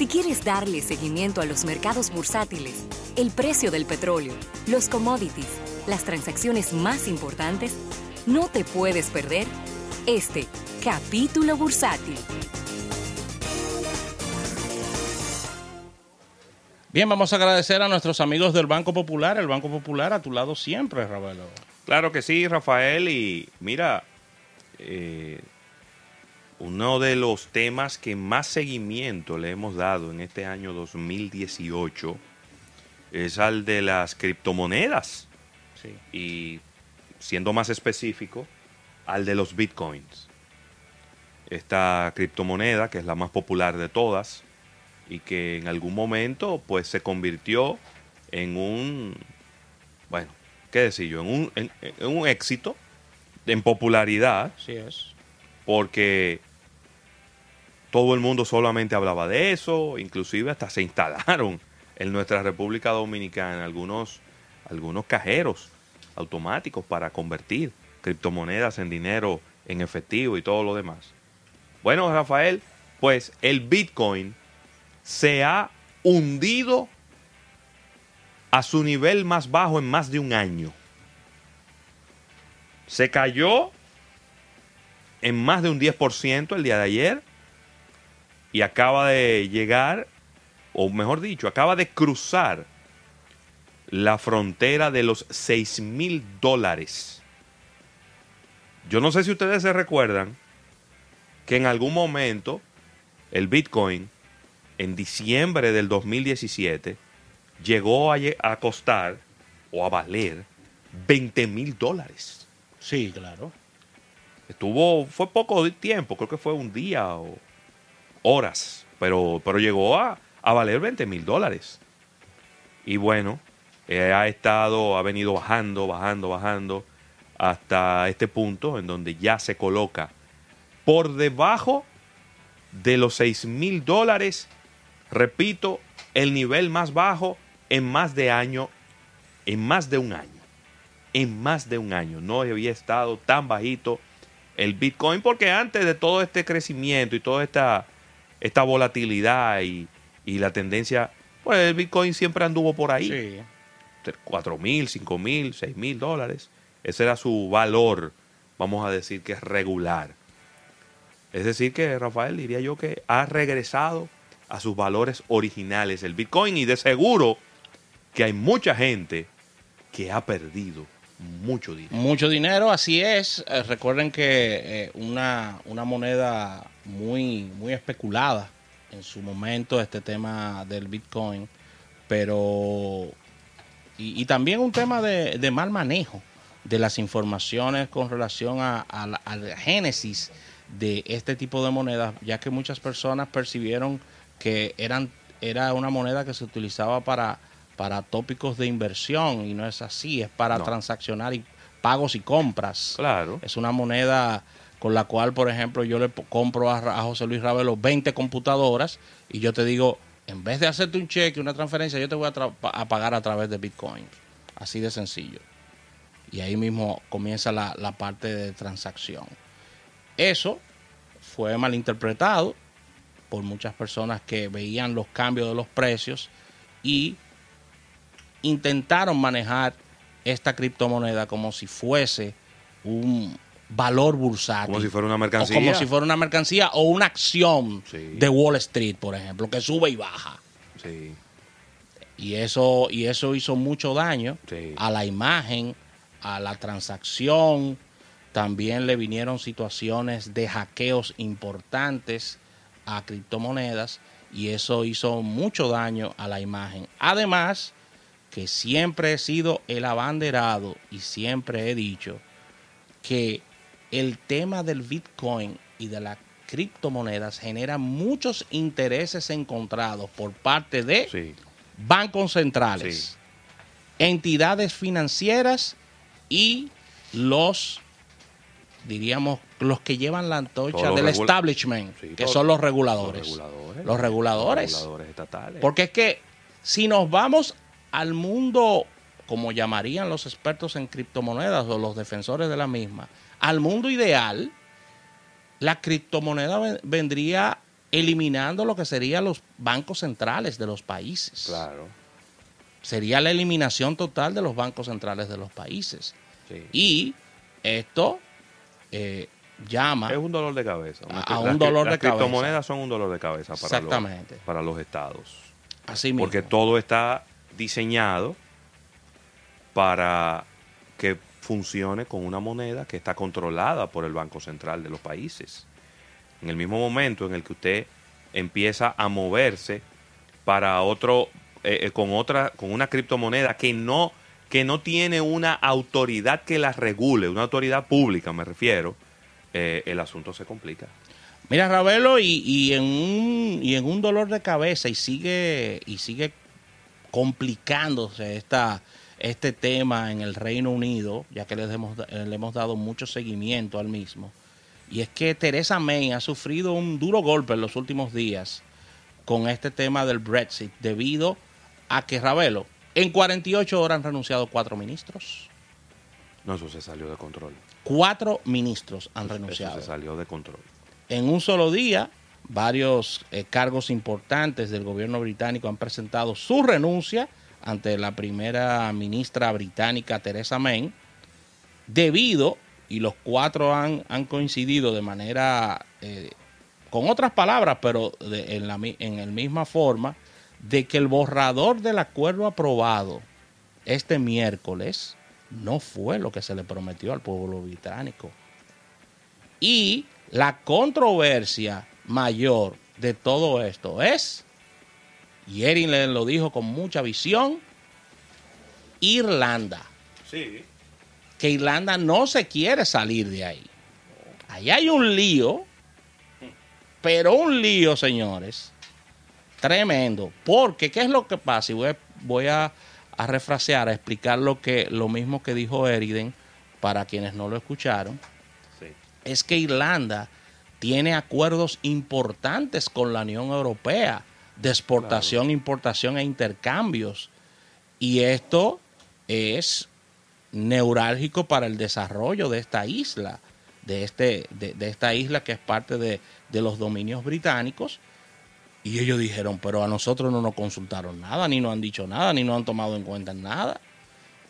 Si quieres darle seguimiento a los mercados bursátiles, el precio del petróleo, los commodities, las transacciones más importantes, no te puedes perder este capítulo bursátil. Bien, vamos a agradecer a nuestros amigos del Banco Popular, el Banco Popular a tu lado siempre, Ravelo. Claro que sí, Rafael, y mira, eh, uno de los temas que más seguimiento le hemos dado en este año 2018 es al de las criptomonedas. Sí. Y siendo más específico, al de los bitcoins. Esta criptomoneda, que es la más popular de todas, y que en algún momento pues se convirtió en un, bueno, qué decir yo, en un, en, en un éxito, en popularidad, Así es. porque todo el mundo solamente hablaba de eso, inclusive hasta se instalaron en nuestra República Dominicana algunos, algunos cajeros automáticos para convertir criptomonedas en dinero en efectivo y todo lo demás. Bueno, Rafael, pues el Bitcoin se ha hundido a su nivel más bajo en más de un año. Se cayó en más de un 10% el día de ayer y acaba de llegar, o mejor dicho, acaba de cruzar la frontera de los 6 mil dólares. Yo no sé si ustedes se recuerdan que en algún momento el Bitcoin en diciembre del 2017 llegó a, costar o a valer 20 mil dólares. Sí, claro. Estuvo, fue poco tiempo, creo que fue un día o horas, pero, pero llegó a, a valer 20 mil dólares. Y bueno, eh, ha estado, ha venido bajando, bajando, bajando, hasta este punto en donde ya se coloca por debajo de los 6 mil dólares, repito, el nivel más bajo en más de año, en más de un año. En más de un año. No había estado tan bajito el Bitcoin porque antes de todo este crecimiento y toda esta, esta volatilidad y, y la tendencia, pues el Bitcoin siempre anduvo por ahí. Sí. 4 mil, 5 mil, 6 mil dólares. Ese era su valor, vamos a decir que es regular. Es decir, que Rafael diría yo que ha regresado a sus valores originales el Bitcoin y de seguro que hay mucha gente que ha perdido mucho dinero. Mucho dinero, así es. Eh, recuerden que eh, una, una moneda muy, muy especulada en su momento, este tema del Bitcoin, pero... Y, también un tema de, mal manejo de las informaciones con relación a, a la, a la génesis de este tipo de monedas, ya que muchas personas percibieron que eran era una moneda que se utilizaba para, para tópicos de inversión y no es así, es para No. transaccionar y pagos y compras. Claro. Es una moneda con la cual, por ejemplo, yo le compro a, José Luis Ravelo 20 computadoras y yo te digo, en vez de hacerte un cheque, una transferencia, yo te voy a, a pagar a través de Bitcoin. Así de sencillo. Y ahí mismo comienza la, la parte de transacción. Eso fue malinterpretado por muchas personas que veían los cambios de los precios y intentaron manejar esta criptomoneda como si fuese un valor bursátil. Como si fuera una O mercancía. como si fuera una mercancía o una acción Sí. de Wall Street, por ejemplo, que sube y baja. Sí. Y eso, y eso hizo mucho daño Sí. a la imagen, a la transacción. También le vinieron situaciones de hackeos importantes a criptomonedas y eso hizo mucho daño a la imagen. Además, que siempre he sido el abanderado y siempre he dicho que el tema del Bitcoin y de las criptomonedas genera muchos intereses encontrados por parte de Sí. bancos centrales, entidades financieras y los, diríamos, los que llevan la antorcha del establishment, Sí, que son los reguladores. Los reguladores. Los reguladores. Los reguladores estatales. Porque es que si nos vamos al mundo, como llamarían los expertos en criptomonedas o los defensores de la misma, al mundo ideal, la criptomoneda ven- vendría eliminando lo que serían los bancos centrales de los países. Claro. Sería la eliminación total de los bancos centrales de los países. Sí. Y esto eh, llama Es un dolor de cabeza. A- Las a un cri- dolor las de cabeza. criptomonedas son un dolor de cabeza para, Exactamente. Los, para los estados. así mismo. Porque todo está diseñado para que funcione con una moneda que está controlada por el Banco Central de los países. En el mismo momento en el que usted empieza a moverse para otro, eh, eh, con otra, con una criptomoneda que no, que no tiene una autoridad que la regule, una autoridad pública me refiero, eh, el asunto se complica. Mira, Ravelo, y, y en un, y en un dolor de cabeza y sigue, y sigue complicándose esta, este tema en el Reino Unido, ya que les hemos, eh, le hemos dado mucho seguimiento al mismo. Y es que Teresa May ha sufrido un duro golpe en los últimos días con este tema del Brexit, debido a que, Ravelo, en 48 horas han renunciado cuatro ministros. No, eso se salió de control. Cuatro ministros han Eso renunciado. se salió de control. En un solo día, varios eh, cargos importantes del gobierno británico han presentado su renuncia ante la primera ministra británica Theresa May, debido, y los cuatro han, han coincidido de manera, eh, con otras palabras, pero en, la, en la misma forma, de que el borrador del acuerdo aprobado este miércoles no fue lo que se le prometió al pueblo británico. Y la controversia mayor de todo esto es, y Erin le lo dijo con mucha visión, Irlanda. Sí. Que Irlanda no se quiere salir de ahí. Ahí hay un lío, pero un lío, señores, tremendo. Porque, ¿qué es lo que pasa? Y voy, a- voy a, a refrasear, a explicar lo, que, lo mismo que dijo Eriden para quienes no lo escucharon Sí. es que Irlanda tiene acuerdos importantes con la Unión Europea de exportación, importación e intercambios. Y esto es neurálgico para el desarrollo de esta isla, de, este, de, de esta isla que es parte de, de los dominios británicos. Y ellos dijeron, pero a nosotros no nos consultaron nada, ni nos han dicho nada, ni nos han tomado en cuenta nada.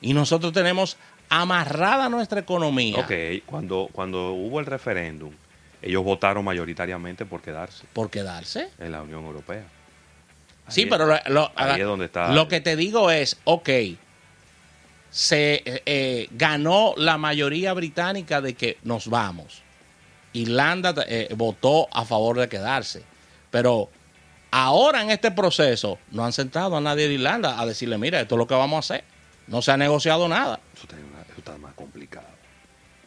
Y nosotros tenemos amarrada nuestra economía. Ok, cuando, cuando hubo el referéndum, ellos votaron mayoritariamente por quedarse por quedarse. en la Unión Europea. Sí, pero lo, lo- ahí es donde está- lo que te digo es, ok, se eh, eh, ganó la mayoría británica de que nos vamos. Irlanda eh, votó a favor de quedarse. Pero ahora en este proceso no han sentado a nadie de Irlanda a decirle, mira, esto es lo que vamos a hacer. No se ha negociado nada. Eso está, eso está más complicado.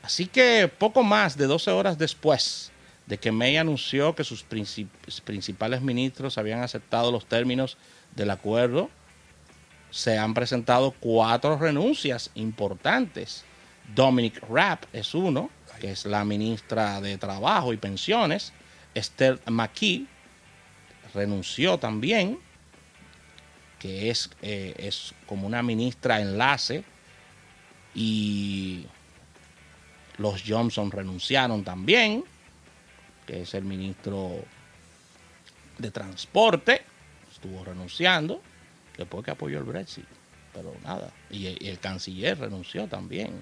Así que poco más de 12 horas después de que May anunció que sus princip- principales ministros habían aceptado los términos del acuerdo, se han presentado cuatro renuncias importantes. Dominic Raab es uno, que es la ministra de Trabajo y Pensiones. Esther McKee renunció también, que es, eh, es como una ministra enlace. Y los Johnson renunciaron también, que es el ministro de Transporte, estuvo renunciando, después que apoyó el Brexit, pero nada. Y, y el canciller renunció también,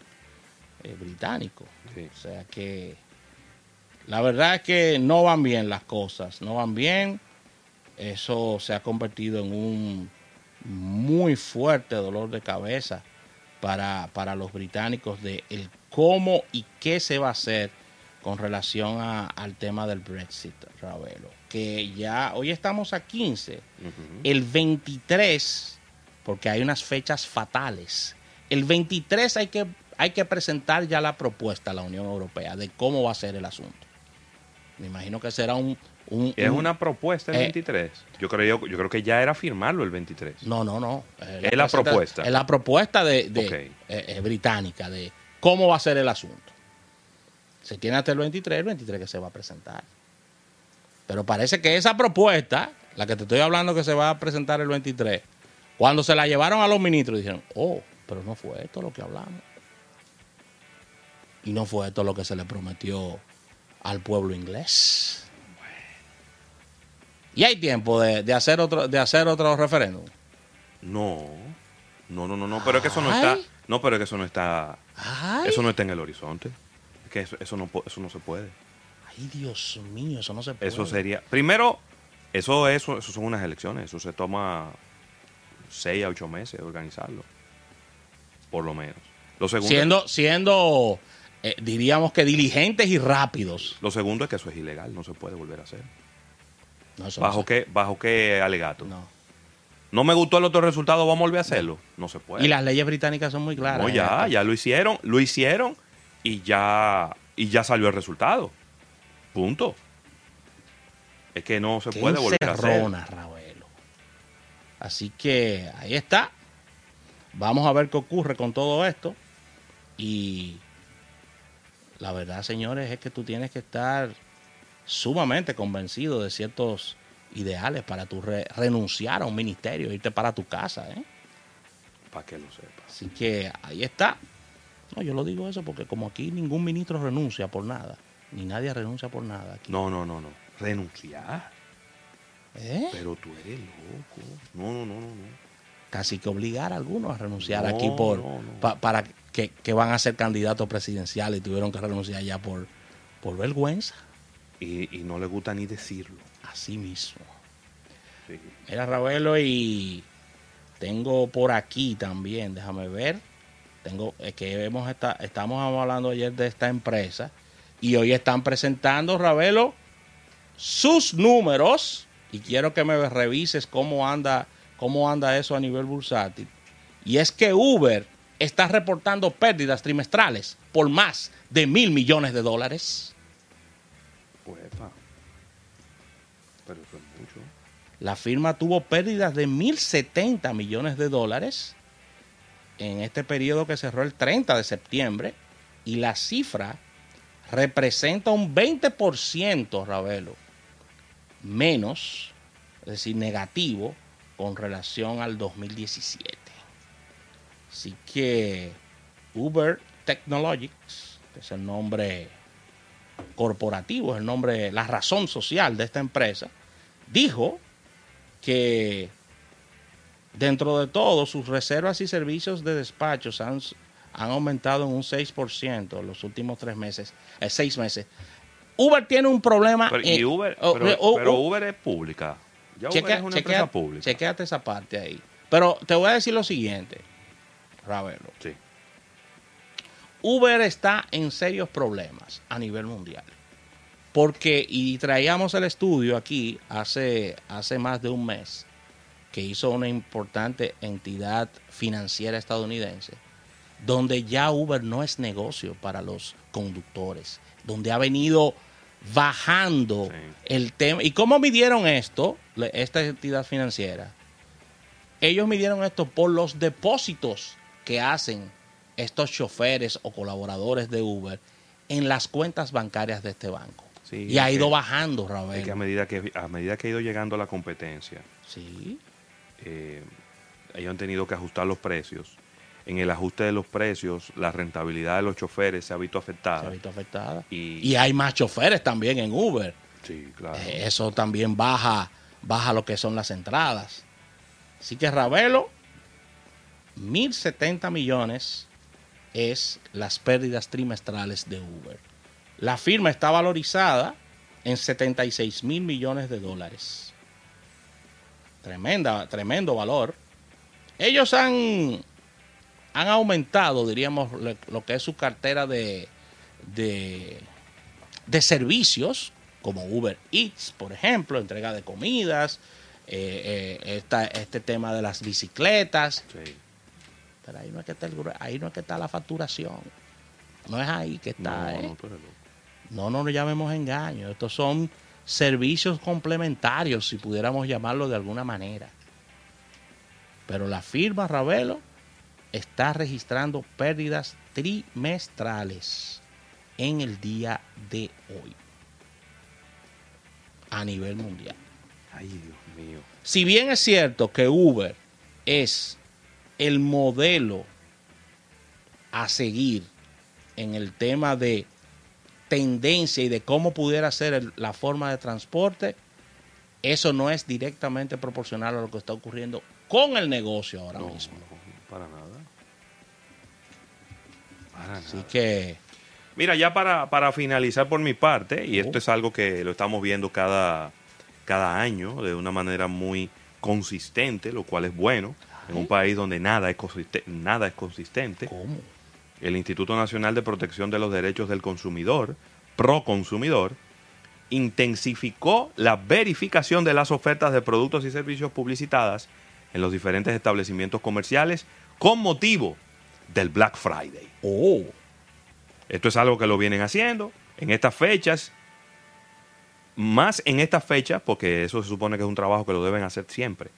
eh, británico. Sí. O sea que la verdad es que no van bien las cosas, no van bien. Eso se ha convertido en un muy fuerte dolor de cabeza para, para los británicos de el cómo y qué se va a hacer con relación a- al tema del Brexit, Ravelo. Que ya hoy estamos a 15, Ujú. el 23, porque hay unas fechas fatales, el 23 hay que, hay que presentar ya la propuesta a la Unión Europea de cómo va a ser el asunto. Me imagino que será un... un- Es un- una propuesta el Eh, 23. Yo creo, yo, yo creo que ya era firmarlo el 23. No, no, no. Eh, Es la propuesta. Es la propuesta de, eh, eh, británica de cómo va a ser el asunto. Se tiene hasta el 23, el 23 que se va a presentar. Pero parece que esa propuesta, la que te estoy hablando que se va a presentar el 23, cuando se la llevaron a los ministros, dijeron, oh, pero no fue esto lo que hablamos. Y no fue esto lo que se le prometió al pueblo inglés. Y hay tiempo de, de hacer otro de hacer otro referéndum. No, no, no, no, no, pero es que eso no está. No, pero es que eso no está, Ay, eso no está en el horizonte. Es que eso, eso no, eso no se puede. ay, Dios mío, eso no se puede. Eso sería, primero, eso, eso, eso son unas elecciones, eso se toma seis a ocho meses de organizarlo, por lo menos. Lo segundo, siendo siendo eh, diríamos que diligentes y rápidos. lo segundo es que eso es ilegal, no se puede volver a hacer. No, ¿Bajo qué, bajo qué alegato? No. No. me gustó el otro resultado, vamos a volver a hacerlo. No se puede. Y las leyes británicas son muy claras. No, ya, esto. ya lo hicieron, lo hicieron y ya, y ya salió el resultado. Punto. Es que no se Qué puede volver a hacer. Ravelo. Así que ahí está. Vamos a ver qué ocurre con todo esto. Y la verdad, señores, es que tú tienes que estar sumamente convencido de ciertos ideales para tu re- renunciar a un ministerio, irte para tu casa. ¿eh? Para que lo sepas. Así que ahí está. No, yo lo digo eso porque como aquí ningún ministro renuncia por nada, ni nadie renuncia por nada. Aquí. No, no, no, no. Renunciar. ¿Eh? Pero tú eres loco. No, no, no, no. no. casi que obligar a algunos a renunciar No, aquí por no, no. pa- para que, que van a ser candidatos presidenciales y tuvieron que renunciar ya por, por vergüenza. Y, y no le gusta ni decirlo. Así mismo. Sí. Mira, Ravelo, y tengo por aquí también, déjame ver. Tengo, es que hemos esta- estamos hablando ayer de esta empresa y hoy están presentando, Ravelo, sus números. Y quiero que me revises cómo anda, cómo anda eso a nivel bursátil. Y es que Uber está reportando pérdidas trimestrales por más de mil millones de dólares. La firma tuvo pérdidas de 1.070 millones de dólares en este periodo que cerró el 30 de septiembre y la cifra representa un 20%, Ravelo, menos, es decir, negativo con relación al 2017. Así que Uber Technologies, que es el nombre corporativo, es el nombre, la razón social de esta empresa, dijo que dentro de todo sus reservas y servicios de despachos han, han aumentado en un 6% en los últimos tres meses, eh, seis meses. Uber tiene un problema. Pero, en- y Uber, oh, pero, oh, pero oh, Uber es pública. Ya Uber chequea- es una chequea- empresa pública. chequéate esa parte ahí. Pero te voy a decir lo siguiente, Ravelo. Sí. Uber está en serios problemas a nivel mundial. Porque, y traíamos el estudio aquí hace, hace más de un mes, que hizo una importante entidad financiera estadounidense, donde ya Uber no es negocio para los conductores, donde ha venido bajando Sí. el tema. ¿Y cómo midieron esto, esta entidad financiera? Ellos midieron esto por los depósitos que hacen estos choferes o colaboradores de Uber en las cuentas bancarias de este banco. Sí, y ha ido que- bajando, Es que a medida que, a medida que ha ido llegando la competencia, Sí, eh, ellos han tenido que ajustar los precios. En el ajuste de los precios, la rentabilidad de los choferes se ha visto se afectada. ha visto afectada. Y- Y hay más choferes también en Uber. Sí, claro. Eh, Eso también baja, baja lo que son las entradas. Así que Ravelo, 1.070 millones es las pérdidas trimestrales de Uber. La firma está valorizada en 76 mil millones de dólares. Tremenda, tremendo valor. Ellos han, han aumentado, diríamos, lo, lo que es su cartera de, de, de servicios, como Uber Eats, por ejemplo, entrega de comidas, eh, eh, esta- este tema de las bicicletas. Sí. Pero ahí no es que está, el ahí no es que está la facturación. No es ahí que está. No, ¿eh? no, loco. No nos llamemos engaño. Estos son servicios complementarios, si pudiéramos llamarlo de alguna manera. Pero la firma Ravelo está registrando pérdidas trimestrales en el día de hoy a nivel mundial. Ay, Dios mío. Si bien es cierto que Uber es el modelo a seguir en el tema de tendencia y de cómo pudiera ser el- la forma de transporte, eso no es directamente proporcional a lo que está ocurriendo con el negocio ahora No, mismo. no, para nada. Para Así nada. que Mira, ya para, para finalizar por mi parte, y esto es algo que lo estamos viendo cada, cada año de una manera muy consistente, lo cual es bueno, en un país donde nada es, consiste- nada es consistente. ¿cómo? El Instituto Nacional de Protección de los Derechos del Consumidor, Proconsumidor, intensificó la verificación de las ofertas de productos y servicios publicitadas en los diferentes establecimientos comerciales con motivo del Black Friday. Oh, Esto es algo que lo vienen haciendo en estas fechas, más en estas fechas, porque eso se supone que es un trabajo que lo deben hacer siempre.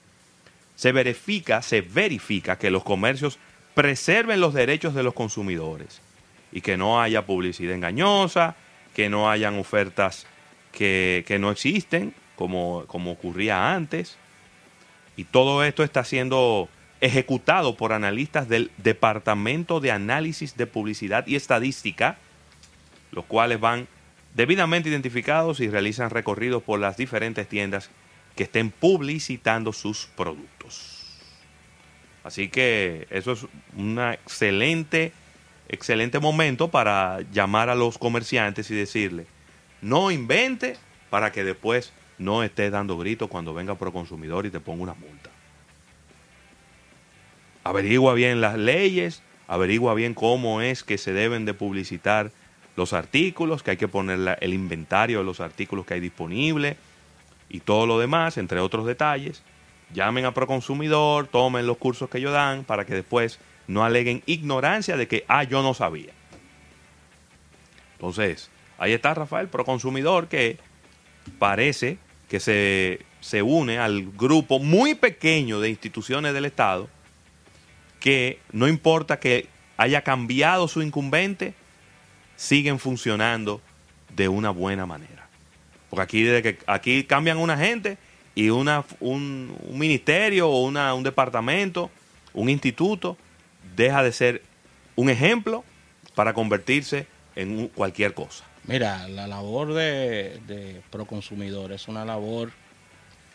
Se verifica, se verifica que los comercios preserven los derechos de los consumidores y que no haya publicidad engañosa, que no hayan ofertas que, que no existen, como, como ocurría antes. Y todo esto está siendo ejecutado por analistas del Departamento de Análisis de Publicidad y Estadística, los cuales van debidamente identificados y realizan recorridos por las diferentes tiendas que estén publicitando sus productos. Así que eso es un excelente, excelente momento para llamar a los comerciantes y decirle, no invente para que después no estés dando gritos cuando venga pro consumidor y te ponga una multa. Averigua bien las leyes, averigua bien cómo es que se deben de publicitar los artículos, que hay que poner el inventario de los artículos que hay disponible y todo lo demás, entre otros detalles. Llamen a Proconsumidor, tomen los cursos que ellos dan para que después no aleguen ignorancia de que, ah, yo no sabía. Entonces, ahí está Rafael, Proconsumidor, que parece que se, se une al grupo muy pequeño de instituciones del Estado que no importa que haya cambiado su incumbente, siguen funcionando de una buena manera. Porque aquí, desde que, aquí cambian una gente y una, un, ministerio o una, un departamento, un instituto, deja de ser un ejemplo para convertirse en cualquier cosa. Mira, la labor de, de Proconsumidor es una labor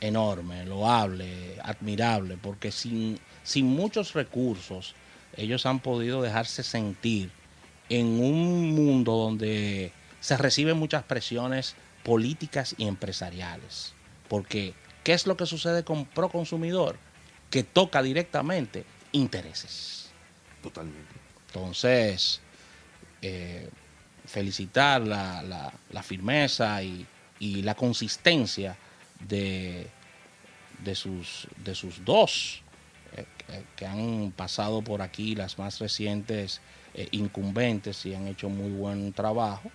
enorme, loable, admirable, porque sin, sin muchos recursos ellos han podido dejarse sentir en un mundo donde se reciben muchas presiones políticas y empresariales. Porque, ¿qué es lo que sucede con Proconsumidor? Que toca directamente intereses. Totalmente. Entonces, eh, felicitar la, la- la firmeza y, y la consistencia de, de, sus, de sus dos eh, que- que han pasado por aquí, las más recientes eh, incumbentes y han hecho muy buen trabajo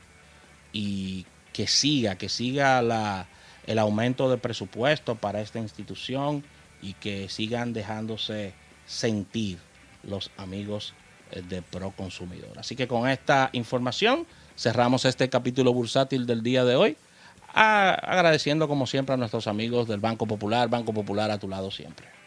y que siga, que siga la, el aumento de presupuesto para esta institución y que sigan dejándose sentir los amigos eh, de Pro Consumidor. Así que con esta información cerramos este capítulo bursátil del día de hoy, agradeciendo como siempre a nuestros amigos del Banco Popular, Banco Popular a tu lado siempre.